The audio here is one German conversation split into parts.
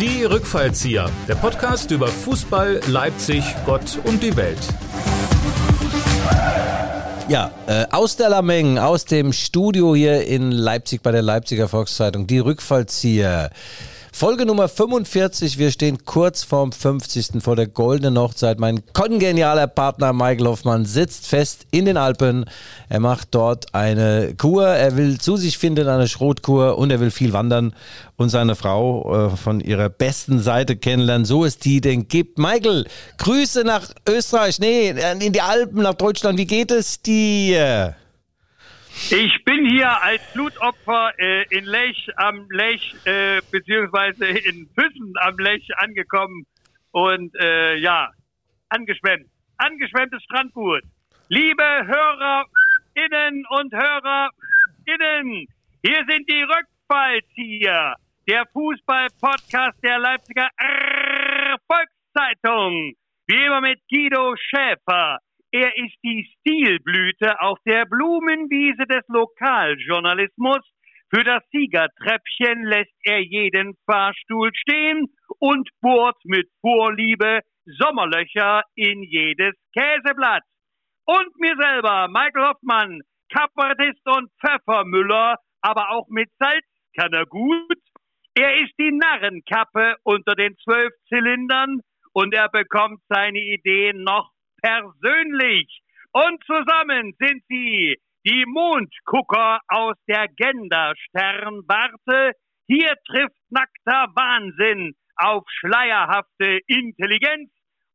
Die Rückfallzieher, der Podcast über Fußball, Leipzig, Gott und die Welt. Ja, äh, aus der Lameng, aus dem Studio hier in Leipzig bei der Leipziger Volkszeitung, die Rückfallzieher. Folge Nummer 45. Wir stehen kurz vorm 50. vor der goldenen Hochzeit. Mein kongenialer Partner Michael Hoffmann sitzt fest in den Alpen. Er macht dort eine Kur. Er will zu sich finden, eine Schrotkur und er will viel wandern und seine Frau äh, von ihrer besten Seite kennenlernen. So es die denn gibt. Michael, Grüße nach Österreich. Nee, in die Alpen, nach Deutschland. Wie geht es dir? Ich bin hier als Blutopfer äh, in Lech am Lech, äh, beziehungsweise in Füssen am Lech angekommen und äh, ja, angeschwemmt. Angeschwemmtes Strandgut. Liebe HörerInnen und HörerInnen, hier sind die Rückfallzieher, der Fußball-Podcast der Leipziger Volkszeitung. Wie immer mit Guido Schäfer. Er ist die Stilblüte auf der Blumenwiese des Lokaljournalismus. Für das Siegertreppchen lässt er jeden Fahrstuhl stehen und bohrt mit Vorliebe Sommerlöcher in jedes Käseblatt. Und mir selber, Michael Hoffmann, Kabarettist und Pfeffermüller, aber auch mit Salz kann er gut. Er ist die Narrenkappe unter den zwölf Zylindern und er bekommt seine Ideen noch persönlich. Und zusammen sind sie die Mondgucker aus der Gendersternwarte. Hier trifft nackter Wahnsinn auf schleierhafte Intelligenz.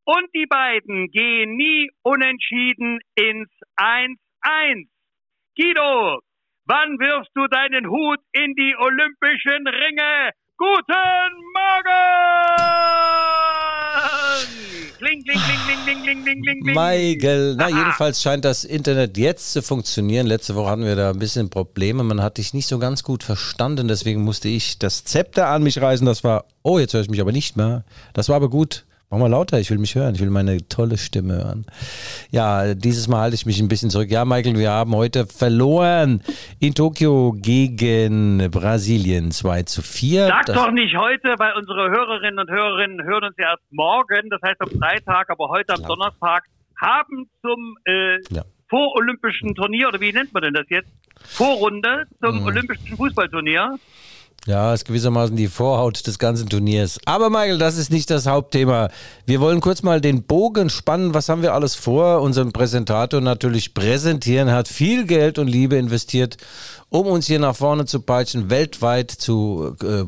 Und die beiden gehen nie unentschieden ins 1-1. Guido, wann wirfst du deinen Hut in die olympischen Ringe? Guten Morgen! Kling, kling, kling, kling, kling, kling, kling, kling. Michael, na, ah. jedenfalls scheint das Internet jetzt zu funktionieren. Letzte Woche hatten wir da ein bisschen Probleme. Man hat dich nicht so ganz gut verstanden. Deswegen musste ich das Zepter an mich reißen. Das war, oh, jetzt höre ich mich aber nicht mehr. Das war aber gut. Mach mal lauter, ich will mich hören, ich will meine tolle Stimme hören. Ja, dieses Mal halte ich mich ein bisschen zurück. Ja, Michael, wir haben heute verloren in Tokio gegen Brasilien 2 zu 4. Sag Das- doch nicht heute, weil unsere Hörerinnen und Hörerinnen hören uns ja erst morgen, das heißt am Freitag, aber heute am Ja. Donnerstag, haben zum äh, Ja. vorolympischen Turnier, oder wie nennt man denn das jetzt? Vorrunde zum Mhm. olympischen Fußballturnier. Ja, ist gewissermaßen die Vorhaut des ganzen Turniers. Aber Michael, das ist nicht das Hauptthema. Wir wollen kurz mal den Bogen spannen. Was haben wir alles vor? Unseren Präsentator natürlich präsentieren, hat viel Geld und Liebe investiert, um uns hier nach vorne zu peitschen, weltweit zu äh,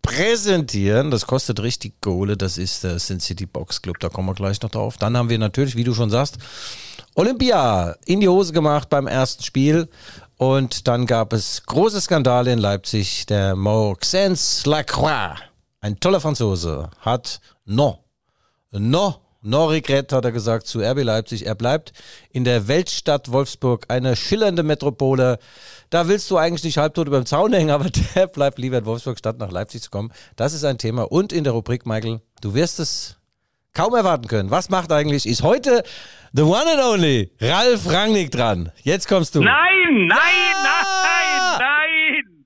präsentieren. Das kostet richtig Kohle. Das ist der Sin City Box Club. Da kommen wir gleich noch drauf. Dann haben wir natürlich, wie du schon sagst, Olympia in die Hose gemacht beim ersten Spiel. Und dann gab es große Skandale in Leipzig. Der Maxence Lacroix, ein toller Franzose, hat no, no, no regret, hat er gesagt zu RB Leipzig. Er bleibt in der Weltstadt Wolfsburg, eine schillernde Metropole. Da willst du eigentlich nicht halbtot über dem Zaun hängen, aber der bleibt lieber in Wolfsburg, statt nach Leipzig zu kommen. Das ist ein Thema. Und in der Rubrik, Michael, du wirst es kaum erwarten können. Was macht eigentlich, ist heute the one and only Ralf Rangnick dran. Jetzt kommst du. Nein, nein, Ja! nein, nein!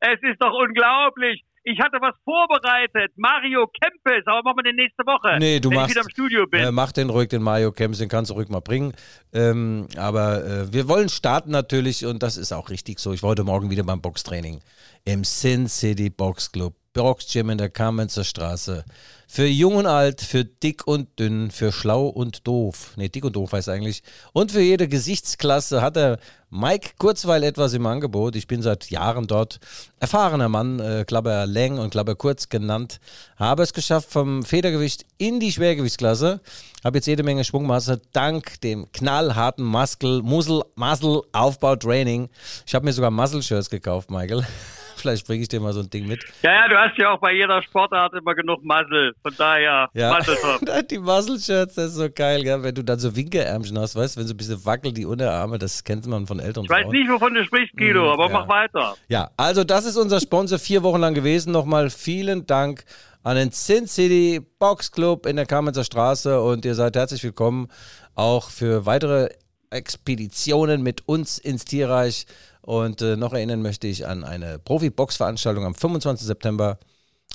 Es ist doch unglaublich. Ich hatte was vorbereitet. Mario Kempes, aber machen wir den nächste Woche. Nee, du wenn machst, ich wieder im Studio bin. Äh, mach den ruhig, den Mario Kempis, den kannst du ruhig mal bringen. Ähm, aber äh, wir wollen starten natürlich und das ist auch richtig so. Ich heute Morgen wieder beim Boxtraining im Sin City Box Club. Boxgym in der Kamenzer Straße. Für jung und alt, für dick und dünn, für schlau und doof. Nee, dick und doof heißt eigentlich. Und für jede Gesichtsklasse hat der Mike Kurzweil etwas im Angebot. Ich bin seit Jahren dort. Erfahrener Mann, äh, Klapper Läng und Klapper Kurz genannt. Habe es geschafft vom Federgewicht in die Schwergewichtsklasse. Habe jetzt jede Menge Schwungmasse dank dem knallharten Muskel, Muskel, Muscle Aufbau Training. Ich habe mir sogar Muscle Shirts gekauft, Michael. Vielleicht bringe ich dir mal so ein Ding mit. ja, ja, du hast ja auch bei jeder Sportart immer genug Muscle. Von daher, Ja, Muscle die Muscle-Shirts, das ist so geil, gell? wenn du dann so Winkelärmchen hast, weißt du, wenn so ein bisschen wackelt die Unterarme, das kennt man von älteren Ich weiß nicht, wovon du sprichst, Guido, aber Hm, ja. mach weiter. Ja, also das ist unser Sponsor vier Wochen lang gewesen. Nochmal vielen Dank an den Sin City Box Club in der Kamenzer Straße und ihr seid herzlich willkommen auch für weitere Expeditionen mit uns ins Tierreich. Und äh, noch erinnern möchte ich an eine Profi-Box-Veranstaltung am 25. September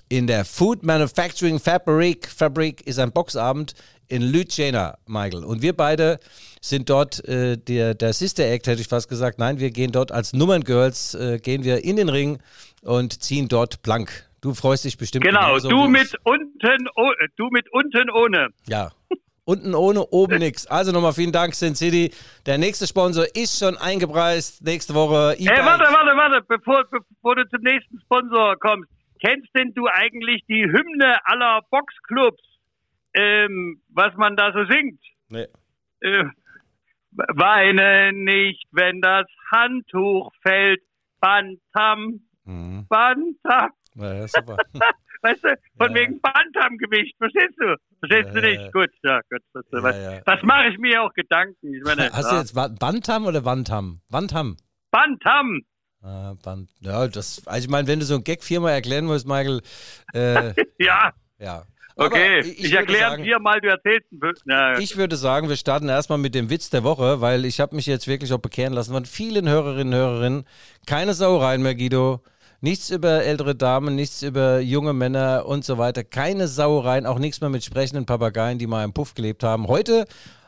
in der Food Manufacturing Fabrik. Fabrik ist ein Boxabend in Lütjena, Michael. Und wir beide sind dort äh, der, der Sister Act, hätte ich fast gesagt. Nein, wir gehen dort als Nummerngirls, äh, gehen wir in den Ring und ziehen dort blank. Du freust dich bestimmt. Genau, du mit unten, oh, du mit unten ohne. Ja. Unten ohne, oben nix. Also nochmal vielen Dank, Sin City. Der nächste Sponsor ist schon eingepreist. Nächste Woche. E Ey, warte, warte, warte, bevor, bevor du zum nächsten Sponsor kommst. Kennst denn du eigentlich die Hymne aller Boxclubs? Ähm, was man da so singt? Nee. Äh, weine nicht, wenn das Handtuch fällt. Bantam, Mhm. Bantam. Ja, ja, super. Weißt du, von Ja. wegen Bantamgewicht, verstehst du? Verstehst Ja, du ja, nicht? ja. Gut, ja, gut. Das, Ja, was, ja. das mache ich mir auch Gedanken. Ich meine, Hast ja. du jetzt Bantam oder Wantam? Wantam. Bantam. Ah, Band. Ja, das, also ich meine, wenn du so einen Gag viermal erklären musst, Michael, äh, Ja, ja. Aber okay. Ich, würde erkläre viermal, du erzählst ein Fünf- Na, Ich würde sagen, wir starten erstmal mit dem Witz der Woche, weil ich habe mich jetzt wirklich auch bekehren lassen von vielen Hörerinnen und Hörerinnen. Keine Sauereien mehr, Guido. Nichts über ältere Damen, nichts über junge Männer und so weiter. Keine Sauereien, auch nichts mehr mit sprechenden Papageien, die mal im Puff gelebt haben. Heute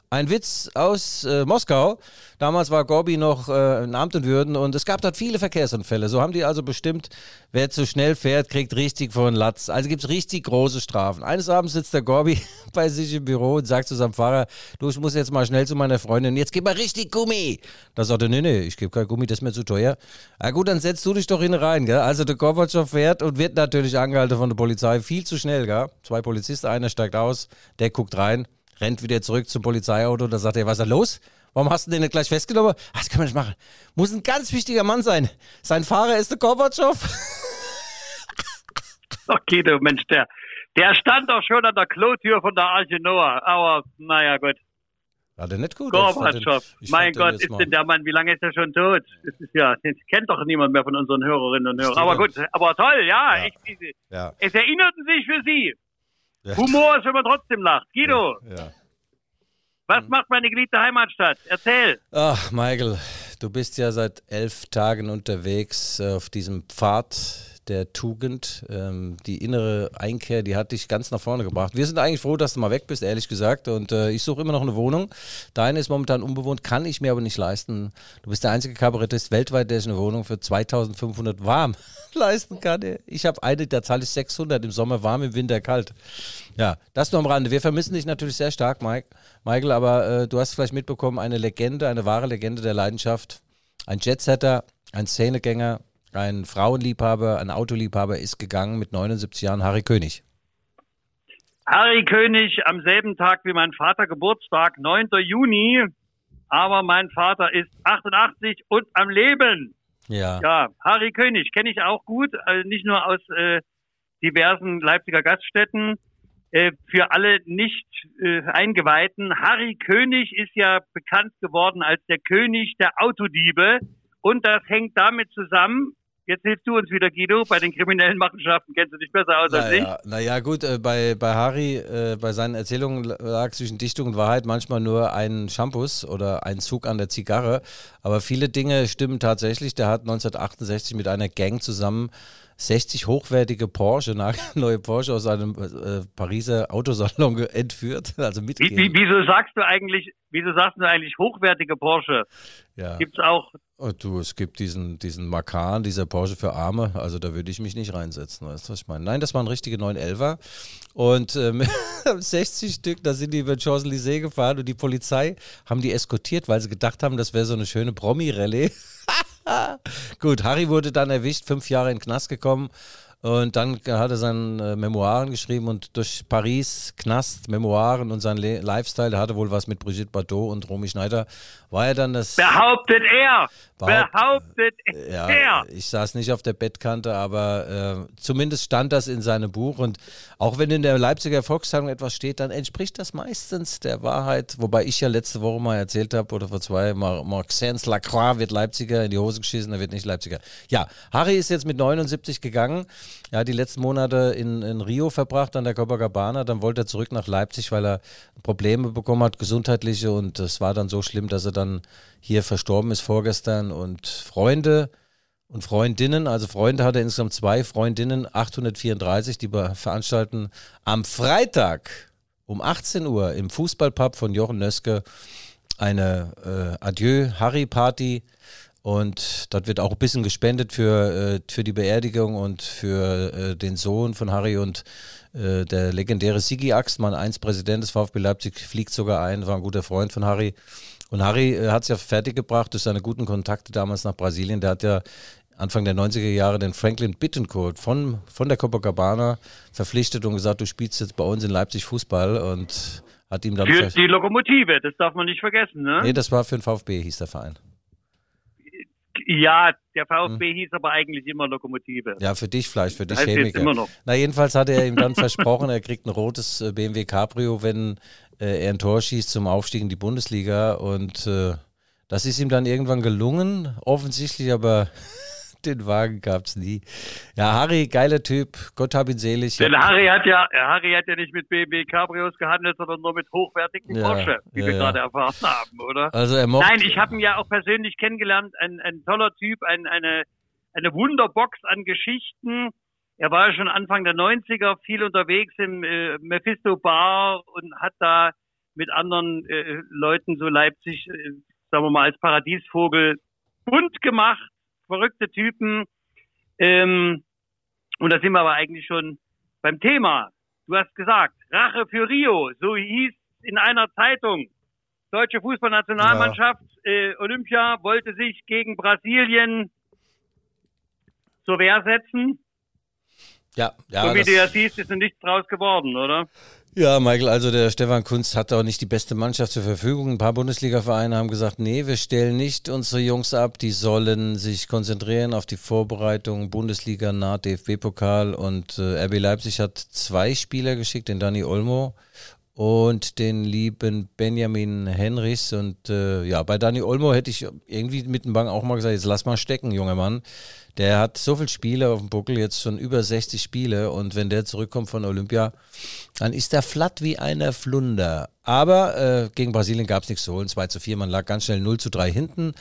ein Witz aus äh, Moskau. Damals war Gorbi noch äh, in Amt und Würden und es gab dort viele Verkehrsunfälle. So haben die also bestimmt, wer zu schnell fährt, kriegt richtig vor den Latz. Also gibt es richtig große Strafen. Eines Abends sitzt der Gorbi bei sich im Büro und sagt zu seinem Fahrer, du, ich muss jetzt mal schnell zu meiner Freundin, jetzt gib mal richtig Gummi. Da sagt er, nee, nee, ich gebe kein Gummi, das ist mir zu teuer. Na gut, dann setzt du dich doch hin rein, gell? Also der Gorbatschow fährt und wird natürlich angehalten von der Polizei, viel zu schnell, gell? Zwei Polizisten, einer steigt aus, der guckt rein, rennt wieder zurück zum Polizeiauto, da sagt er, was ist da los? Warum hast du den nicht gleich festgenommen? Ach, das können wir nicht machen. Muss ein ganz wichtiger Mann sein. Sein Fahrer ist der Gorbatschow. okay, du Mensch, der, der stand doch schon an der Klotür von der Arche Noah. Aber, naja, gut. War der nicht gut? Ich den- Gorbatschow. ich Mein den Gott, ist mal- denn der Mann, wie lange ist er schon tot? Das ist ja, das kennt doch niemand mehr von unseren Hörerinnen und Hörern. Aber gut, aber toll, ja. Ja. Ich, diese, Ja. es erinnerten sich für Sie. Humor ist, wenn man trotzdem lacht. Guido, ja. was macht meine geliebte Heimatstadt? Erzähl. Ach, Michael, du bist ja seit elf Tagen unterwegs äh, auf diesem Pfad der Tugend. Ähm, die innere Einkehr, die hat dich ganz nach vorne gebracht. Wir sind eigentlich froh, dass du mal weg bist, ehrlich gesagt. Und äh, ich suche immer noch eine Wohnung. Deine ist momentan unbewohnt, kann ich mir aber nicht leisten. Du bist der einzige Kabarettist weltweit, der sich eine Wohnung für 2500 warm leisten kann. Ich habe eine, da zahle ich 600 im Sommer warm, im Winter kalt. Ja, das nur am Rande. Wir vermissen dich natürlich sehr stark, Mike. Michael, aber äh, du hast vielleicht mitbekommen, eine Legende, eine wahre Legende der Leidenschaft. Ein Jetsetter, ein Szenegänger, ein Frauenliebhaber, ein Autoliebhaber ist gegangen mit 79 Jahren, Harry König. Harry König am selben Tag wie mein Vater Geburtstag, 9. Juni. Aber mein Vater ist 88 und am Leben. Ja. Ja, Harry König kenne ich auch gut, also nicht nur aus äh, diversen Leipziger Gaststätten. Äh, für alle nicht äh, Eingeweihten, Harry König ist ja bekannt geworden als der König der Autodiebe. Und das hängt damit zusammen, jetzt hilfst du uns wieder, Guido, bei den kriminellen Machenschaften kennst du dich besser aus als ich. Naja, gut, äh, bei, bei Harry, äh, bei seinen Erzählungen lag zwischen Dichtung und Wahrheit manchmal nur ein Shampoos oder ein Zug an der Zigarre. Aber viele Dinge stimmen tatsächlich. Der hat 1968 mit einer Gang zusammen 60 hochwertige Porsche, neue Porsche aus einem äh, Pariser Autosalon entführt. Also Wie, wie, wieso sagst du eigentlich, wieso sagst du eigentlich hochwertige Porsche? ja. Gibt's auch Und du, es gibt diesen, diesen Macan, dieser Porsche für Arme, also da würde ich mich nicht reinsetzen, weißt du, was ich meine? Nein, das waren richtige 911er und ähm, 60 Stück, da sind die über Champs-Élysées gefahren und die Polizei haben die eskortiert, weil sie gedacht haben, das wäre so eine schöne Promi-Rallye. Gut, Harry wurde dann erwischt, fünf Jahre in den Knast gekommen und dann hat er seine äh, Memoiren geschrieben und durch Paris, Knast, Memoiren und sein Le Lifestyle, der hatte wohl was mit Brigitte Bardot und Romy Schneider, war er dann das... behauptet er, Behaupt- behauptet Ja, er. ich saß nicht auf der Bettkante, aber äh, zumindest stand das in seinem Buch. Und auch wenn in der Leipziger Volkszeitung etwas steht, dann entspricht das meistens der Wahrheit. Wobei ich ja letzte Woche mal erzählt habe, oder vor zwei, Maxence Lacroix wird Leipziger in die Hose geschissen, er wird nicht Leipziger. Ja, Harry ist jetzt mit 79 gegangen. Er hat die letzten Monate in, in Rio verbracht, an der Copacabana. Dann wollte er zurück nach Leipzig, weil er Probleme bekommen hat, gesundheitliche. Und es war dann so schlimm, dass er dann hier verstorben ist vorgestern. Und Freunde und Freundinnen. Also Freunde hat er insgesamt zwei, Freundinnen 834, die veranstalten am Freitag um 18 Uhr im Fußballpub von Jochen Nöske eine äh, Adieu-Harry-Party. Und dort wird auch ein bisschen gespendet für, äh, für die Beerdigung und für äh, den Sohn von Harry und äh, der legendäre Sigi Axmann, einst Präsident des VfB Leipzig, fliegt sogar ein, war ein guter Freund von Harry. Und Harry hat es ja fertiggebracht durch seine guten Kontakte damals nach Brasilien. Der hat ja Anfang der 90er Jahre den Franklin Bittencourt von, von der Copacabana verpflichtet und gesagt, du spielst jetzt bei uns in Leipzig Fußball und hat ihm dann... Für die Lokomotive, das darf man nicht vergessen, ne? Nee, das war für den VfB, hieß der Verein. Ja, der VfB hm. hieß aber eigentlich immer Lokomotive. Ja, für dich vielleicht, für dich heißt Chemiker. Immer noch. Na, jedenfalls hat er ihm dann versprochen, er kriegt ein rotes äh, BMW Cabrio, wenn äh, er ein Tor schießt zum Aufstieg in die Bundesliga und äh, das ist ihm dann irgendwann gelungen, offensichtlich aber den Wagen gab es nie. Ja, Harry, geiler Typ. Gott hab ihn selig. Denn Harry hat ja, Harry hat ja nicht mit BMW Cabrios gehandelt, sondern nur mit hochwertigen ja, Porsche, wie ja, wir ja. gerade erfahren haben, oder? Also er mochte Nein, ich habe ihn ja auch persönlich kennengelernt. Ein, ein toller Typ, ein, eine, eine Wunderbox an Geschichten. Er war ja schon Anfang der 90er viel unterwegs im äh, Mephisto Bar und hat da mit anderen äh, Leuten so Leipzig, äh, sagen wir mal, als Paradiesvogel bunt gemacht verrückte Typen. Ähm, und da sind wir aber eigentlich schon beim Thema. Du hast gesagt, Rache für Rio, so hieß in einer Zeitung. Deutsche Fußballnationalmannschaft, ja. äh, Olympia, wollte sich gegen Brasilien zur Wehr setzen. Ja, ja. So wie du ja siehst, ist nichts draus geworden, oder? Ja, Michael, also der Stefan Kunz hat auch nicht die beste Mannschaft zur Verfügung. Ein paar Bundesliga-Vereine haben gesagt, nee, wir stellen nicht unsere Jungs ab, die sollen sich konzentrieren auf die Vorbereitung Bundesliga, nah DFB-Pokal und äh, RB Leipzig hat zwei Spieler geschickt, den Dani Olmo und den lieben Benjamin Henrichs und äh, ja, bei Dani Olmo hätte ich irgendwie mit dem Bang auch mal gesagt, jetzt lass mal stecken, junger Mann. Der hat so viele Spiele auf dem Buckel, jetzt schon über 60 Spiele. Und wenn der zurückkommt von Olympia, dann ist er flatt wie eine Flunder. Aber äh, gegen Brasilien gab es nichts zu holen. 2 zu 4, man lag ganz schnell 0 zu 3 hinten.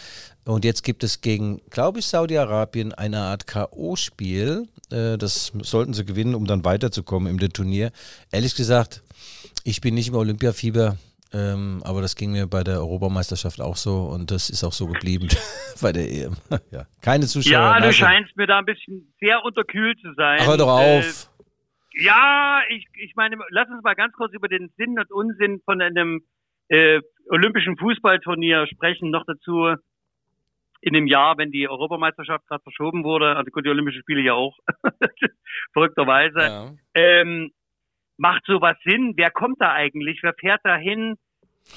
Und jetzt gibt es gegen, glaube ich, Saudi-Arabien eine Art K.O.-Spiel. Äh, das sollten sie gewinnen, um dann weiterzukommen im Turnier. Ehrlich gesagt, ich bin nicht im Olympiafieber. Ähm, aber das ging mir bei der Europameisterschaft auch so und das ist auch so geblieben bei der EM. ja. Keine Zuschauer. Ja, du scheinst mir da ein bisschen sehr unterkühlt zu sein. Ach, hör doch auf. Äh, ja, ich, ich meine, lass uns mal ganz kurz über den Sinn und Unsinn von einem äh, olympischen Fußballturnier sprechen. Noch dazu in dem Jahr, wenn die Europameisterschaft gerade verschoben wurde, also gut, die Olympischen Spiele ja auch, verrückterweise. Ja. Ähm, macht sowas Sinn? Wer kommt da eigentlich? Wer fährt da hin?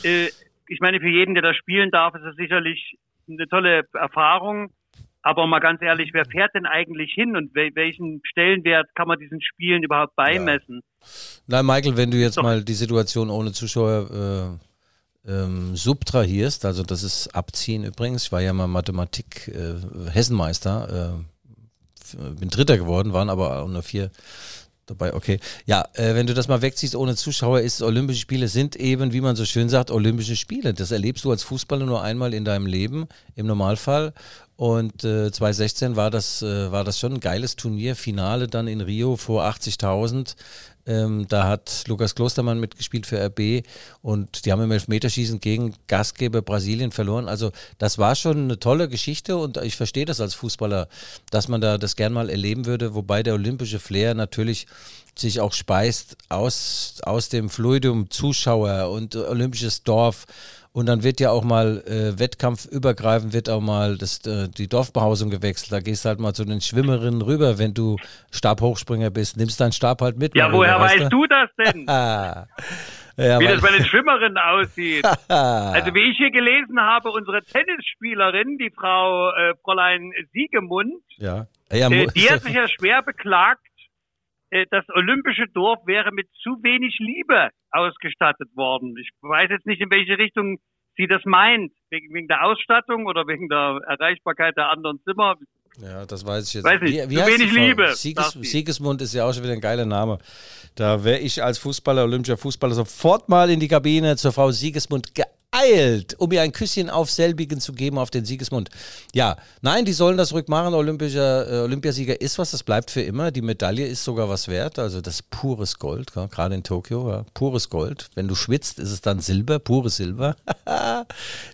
Äh, ich meine, für jeden, der da spielen darf, ist es sicherlich eine tolle Erfahrung. Aber mal ganz ehrlich, wer fährt denn eigentlich hin und welchen Stellenwert kann man diesen Spielen überhaupt beimessen? Ja. Nein, Michael, wenn du jetzt Doch. mal die Situation ohne Zuschauer äh, ähm, subtrahierst, also das ist Abziehen übrigens, ich war ja mal Mathematik äh, Hessenmeister, äh, bin Dritter geworden, waren aber auch nur vier dabei, okay. Ja, äh, wenn du das mal wegziehst ohne Zuschauer, ist Olympische Spiele sind eben, wie man so schön sagt, Olympische Spiele. Das erlebst du als Fußballer nur einmal in deinem Leben, im Normalfall. Und äh, 2016 war das, äh, war das schon ein geiles Turnier, Finale dann in Rio vor 80.000. Ähm, da hat Lukas Klostermann mitgespielt für RB und die haben im Elfmeterschießen gegen Gastgeber Brasilien verloren. Also das war schon eine tolle Geschichte und ich verstehe das als Fußballer, dass man da das gern mal erleben würde, wobei der olympische Flair natürlich sich auch speist aus, aus dem Fluidum Zuschauer und olympisches Dorf und dann wird ja auch mal äh, wettkampfübergreifend wird auch mal das, äh, die Dorfbehausung gewechselt. Da gehst du halt mal zu den Schwimmerinnen rüber, wenn du Stabhochspringer bist. Nimmst deinen Stab halt mit. Ja, woher weißt du? du das denn? Ja, wie das bei den Schwimmerinnen aussieht. also wie ich hier gelesen habe, unsere Tennisspielerin, die Frau äh, Fräulein Siegemund, ja. Ja, äh, die hat sich ja schwer beklagt, das olympische Dorf wäre mit zu wenig Liebe ausgestattet worden. Ich weiß jetzt nicht, in welche Richtung sie das meint. Wegen, der Ausstattung oder wegen der Erreichbarkeit der anderen Zimmer. Ja, das weiß ich jetzt. Weiß nicht, wie, wie zu wenig Liebe. Sieges, Siegesmund ist ja auch schon wieder ein geiler Name. Da wäre ich als Fußballer, olympischer Fußballer, sofort mal in die Kabine zur Frau Siegesmund geeilt eilt, um ihr ein Küsschen auf selbigen zu geben, auf den Siegesmund. Ja, nein, die sollen das rückmachen. Olympischer, äh, Olympiasieger ist was, das bleibt für immer. Die Medaille ist sogar was wert, also das ist pures Gold, ja, gerade in Tokio, ja, pures Gold. Wenn du schwitzt, ist es dann Silber, pures Silber.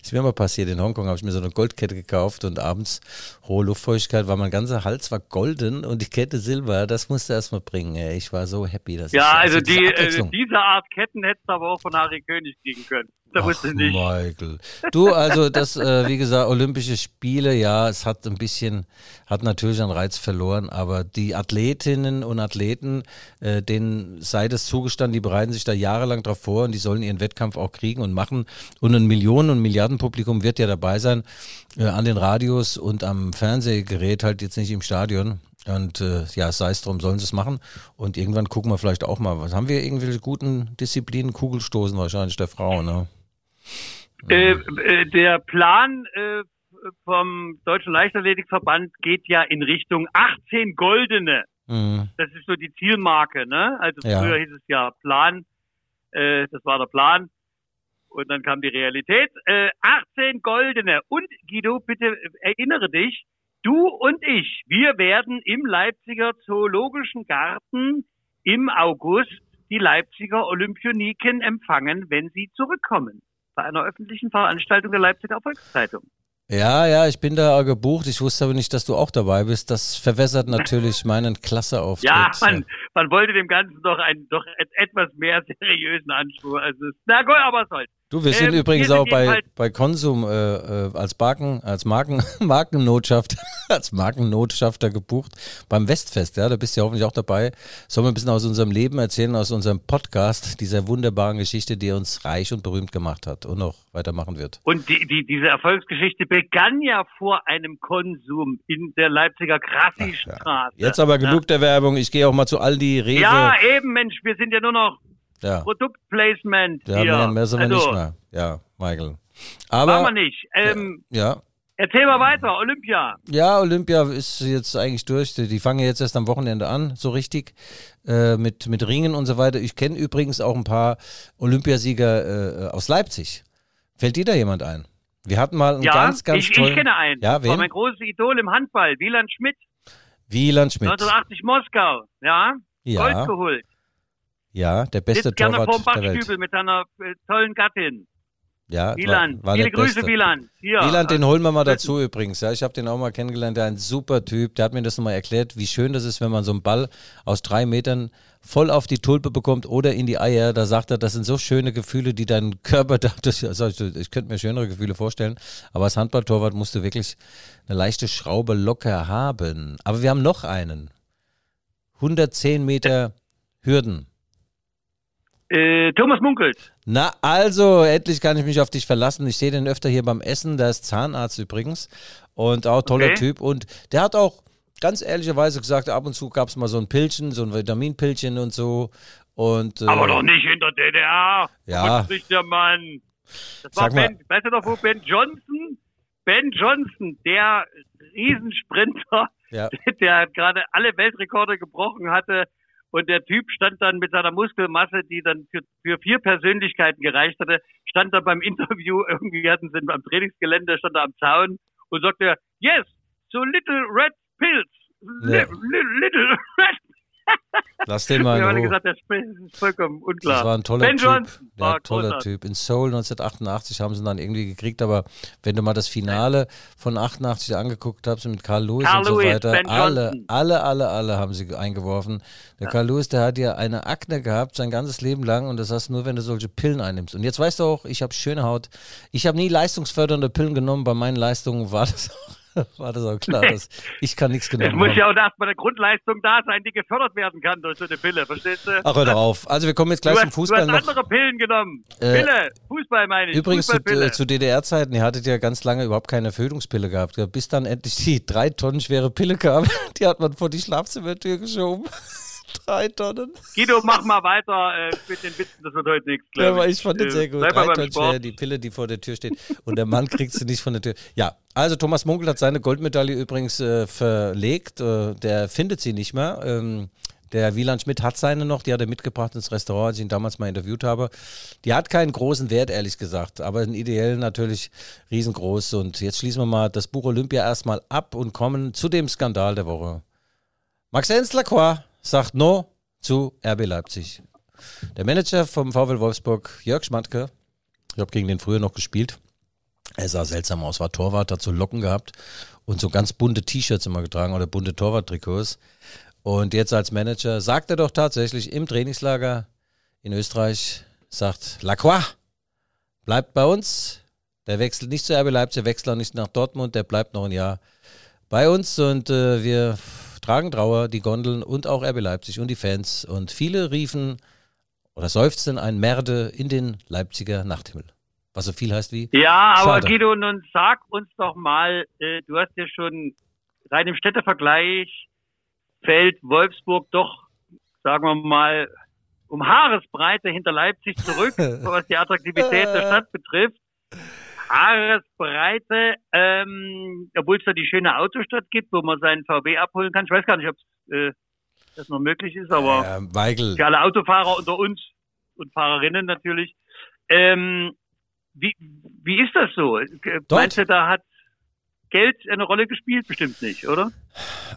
ist mir mal passiert, in Hongkong habe ich mir so eine Goldkette gekauft und abends hohe Luftfeuchtigkeit, war mein ganzer Hals war golden und die Kette Silber, das musste erst mal bringen. Ey. Ich war so happy. Dass Ja, ich, also die, äh, diese Art Ketten hättest du aber auch von Harry König kriegen können. Da Ach, wusste ich nicht. Michael. Du, also das, äh, wie gesagt, Olympische Spiele, ja, es hat ein bisschen, hat natürlich an Reiz verloren, aber die Athletinnen und Athleten, äh, denen sei das zugestanden, die bereiten sich da jahrelang drauf vor und die sollen ihren Wettkampf auch kriegen und machen. Und ein Millionen- und Milliardenpublikum wird ja dabei sein, äh, an den Radios und am Fernsehgerät, halt jetzt nicht im Stadion. Und äh, ja, sei es drum, sollen sie es machen. Und irgendwann gucken wir vielleicht auch mal, was haben wir irgendwelche guten Disziplinen? Kugelstoßen wahrscheinlich der Frau, ne? Äh, äh, der Plan äh, vom Deutschen Leichtathletikverband geht ja in Richtung 18 Goldene. Mhm. Das ist so die Zielmarke, ne? Also Ja. früher hieß es ja Plan, äh, das war der Plan. Und dann kam die Realität. Äh, 18 Goldene. Und Guido, bitte erinnere dich, du und ich, wir werden im Leipziger Zoologischen Garten im August die Leipziger Olympioniken empfangen, wenn sie zurückkommen. Bei einer öffentlichen Veranstaltung der Leipziger Volkszeitung. Ja, ja, ich bin da gebucht. Ich wusste aber nicht, dass du auch dabei bist. Das verwässert natürlich meinen Klasseauftritt. Ja, man, man wollte dem Ganzen doch einen doch et- etwas mehr seriösen Anspruch. Also, na gut, aber es soll. Du, wir sind Ähm, übrigens wir sind auch bei, bei Konsum äh, äh, als Marken, als Marken, Markennotschaft, als Markennotschafter gebucht beim Westfest. Ja, da bist du ja hoffentlich auch dabei. Sollen wir ein bisschen aus unserem Leben erzählen, aus unserem Podcast, dieser wunderbaren Geschichte, die uns reich und berühmt gemacht hat und noch weitermachen wird. Und die, die, diese Erfolgsgeschichte begann ja vor einem Konsum in der Leipziger Krassi-Straße. Jetzt aber genug der Werbung. Ich gehe auch mal zu Aldi, Rewe. Ja, eben, Mensch, wir sind ja nur noch ja. Produktplacement Ja, hier. mehr, mehr sind wir also, nicht mehr. Ja, Michael. Machen Aber wir nicht. Ähm, ja, Erzähl mal weiter, Olympia. Ja, Olympia ist jetzt eigentlich durch. Die fangen jetzt erst am Wochenende an, so richtig, äh, mit, mit Ringen und so weiter. Ich kenne übrigens auch ein paar Olympiasieger äh, aus Leipzig. Fällt dir da jemand ein? Wir hatten mal einen Ja, ganz, ganz ich, tollen... ich kenne einen. Ja, Das war wen? mein großes Idol im Handball, Wieland Schmidt, Wieland Schmidt. 1980 Moskau. Ja, Gold Ja, geholt. Ja, der beste Sitzt gerne vorm Torwart der Welt. Bachstübel mit seiner äh, tollen Gattin. Ja, Wieland. war, war Viele der Grüße, Beste. Wieland. Hier. Wieland, den holen wir mal dazu übrigens. Ja, ich habe den auch mal kennengelernt. Der ist ein super Typ. Der hat mir das nochmal erklärt, wie schön das ist, wenn man so einen Ball aus drei Metern voll auf die Tulpe bekommt oder in die Eier. Da sagt er, das sind so schöne Gefühle, die dein Körper da. Das, also ich, ich könnte mir schönere Gefühle vorstellen. Aber als Handballtorwart musst du wirklich eine leichte Schraube locker haben. Aber wir haben noch einen. 110 Meter Hürden. Äh, Thomas Munkelt. Na, also, endlich kann ich mich auf dich verlassen. Ich sehe den öfter hier beim Essen. Der ist Zahnarzt übrigens. Und auch toller Okay. Typ. Und der hat auch ganz ehrlicherweise gesagt, ab und zu gab es mal so ein Pilchen, so ein Vitaminpilchen und so. Und, äh, Aber doch nicht in der DDR. Ja. Und der Mann. Das war Sag mal- Ben, weißt du doch, wo Ben Johnson? Ben Johnson, der Riesensprinter, Ja. der gerade alle Weltrekorde gebrochen hatte. Und der Typ stand dann mit seiner Muskelmasse, die dann für, für vier Persönlichkeiten gereicht hatte, stand da beim Interview, irgendwie hatten sie am Trainingsgelände, stand da am Zaun und sagte, yes, so little red pills. Li Ja. li little red Lass den mal haben Ruhe. gesagt, das ist vollkommen unklar. Das war ein toller ben Typ. Johnson Ja, war toller großartig. Typ. In Seoul 1988 haben sie ihn dann irgendwie gekriegt, aber wenn du mal das Finale von 88 angeguckt hast mit Carl Lewis Carl und so Lewis, weiter, Ben alle, Johnson. alle, alle, alle haben sie eingeworfen. Der Carl Lewis, der hat ja eine Akne gehabt, sein ganzes Leben lang und das hast du nur, wenn du solche Pillen einnimmst. Und jetzt weißt du auch, ich habe schöne Haut. Ich habe nie leistungsfördernde Pillen genommen. Bei meinen Leistungen war das auch, war das auch klar, dass ich kann nichts Es genommen muss haben. ja auch erstmal eine Grundleistung da sein, die gefördert werden kann durch so eine Pille, verstehst du? Ach, hör doch auf. Also wir kommen jetzt du, gleich zum hast, du Fußball hast noch. andere Pillen genommen. Äh, Pille, Fußball meine ich. Übrigens zu, zu DDR-Zeiten, ihr hattet ja ganz lange überhaupt keine Verhütungspille gehabt. Bis dann endlich die drei Tonnen schwere Pille kam, die hat man vor die Schlafzimmertür geschoben. Drei Tonnen. Guido, mach mal weiter äh, mit den Witzen, das wird heute nichts, Ja, glaube aber ich fand den sehr gut. Drei Tonnen schwer, die Pille, die vor der Tür steht. Und der Mann kriegt sie nicht von der Tür. Ja, also Thomas Munkel hat seine Goldmedaille übrigens äh, verlegt. Äh, der findet sie nicht mehr. Ähm, Der Wieland Schmidt hat seine noch, die hat er mitgebracht ins Restaurant, als ich ihn damals mal interviewt habe. Die hat keinen großen Wert, ehrlich gesagt, aber in ideell natürlich riesengroß. Und jetzt schließen wir mal das Buch Olympia erstmal ab und kommen zu dem Skandal der Woche. Maxence Lacroix sagt No zu RB Leipzig. Der Manager vom VfL Wolfsburg, Jörg Schmatke, ich habe gegen den früher noch gespielt. Er sah seltsam aus, war Torwart, hat so Locken gehabt und so ganz bunte T-Shirts immer getragen oder bunte Torwarttrikots. Und jetzt als Manager sagt er doch tatsächlich im Trainingslager in Österreich, sagt Lacroix, bleibt bei uns. Der wechselt nicht zu RB Leipzig, der wechselt auch nicht nach Dortmund, der bleibt noch ein Jahr bei uns und äh, wir tragen Trauer, die Gondeln und auch RB Leipzig und die Fans. Und viele riefen oder seufzten ein Merde in den Leipziger Nachthimmel. Was so viel heißt wie. Ja, aber Schade. Guido, nun sag uns doch mal, äh, du hast ja schon rein im Städtevergleich fällt Wolfsburg doch, sagen wir mal, um Haaresbreite hinter Leipzig zurück, was die Attraktivität der Stadt betrifft. Haaresbreite, ähm, obwohl es da die schöne Autostadt gibt, wo man seinen VW abholen kann. Ich weiß gar nicht, ob äh, das noch möglich ist, aber Äh, Weigel, für alle Autofahrer unter uns und Fahrerinnen natürlich. Ähm, wie, wie ist das so? Dort? Meinst du, da hat Geld eine Rolle gespielt? Bestimmt nicht, oder?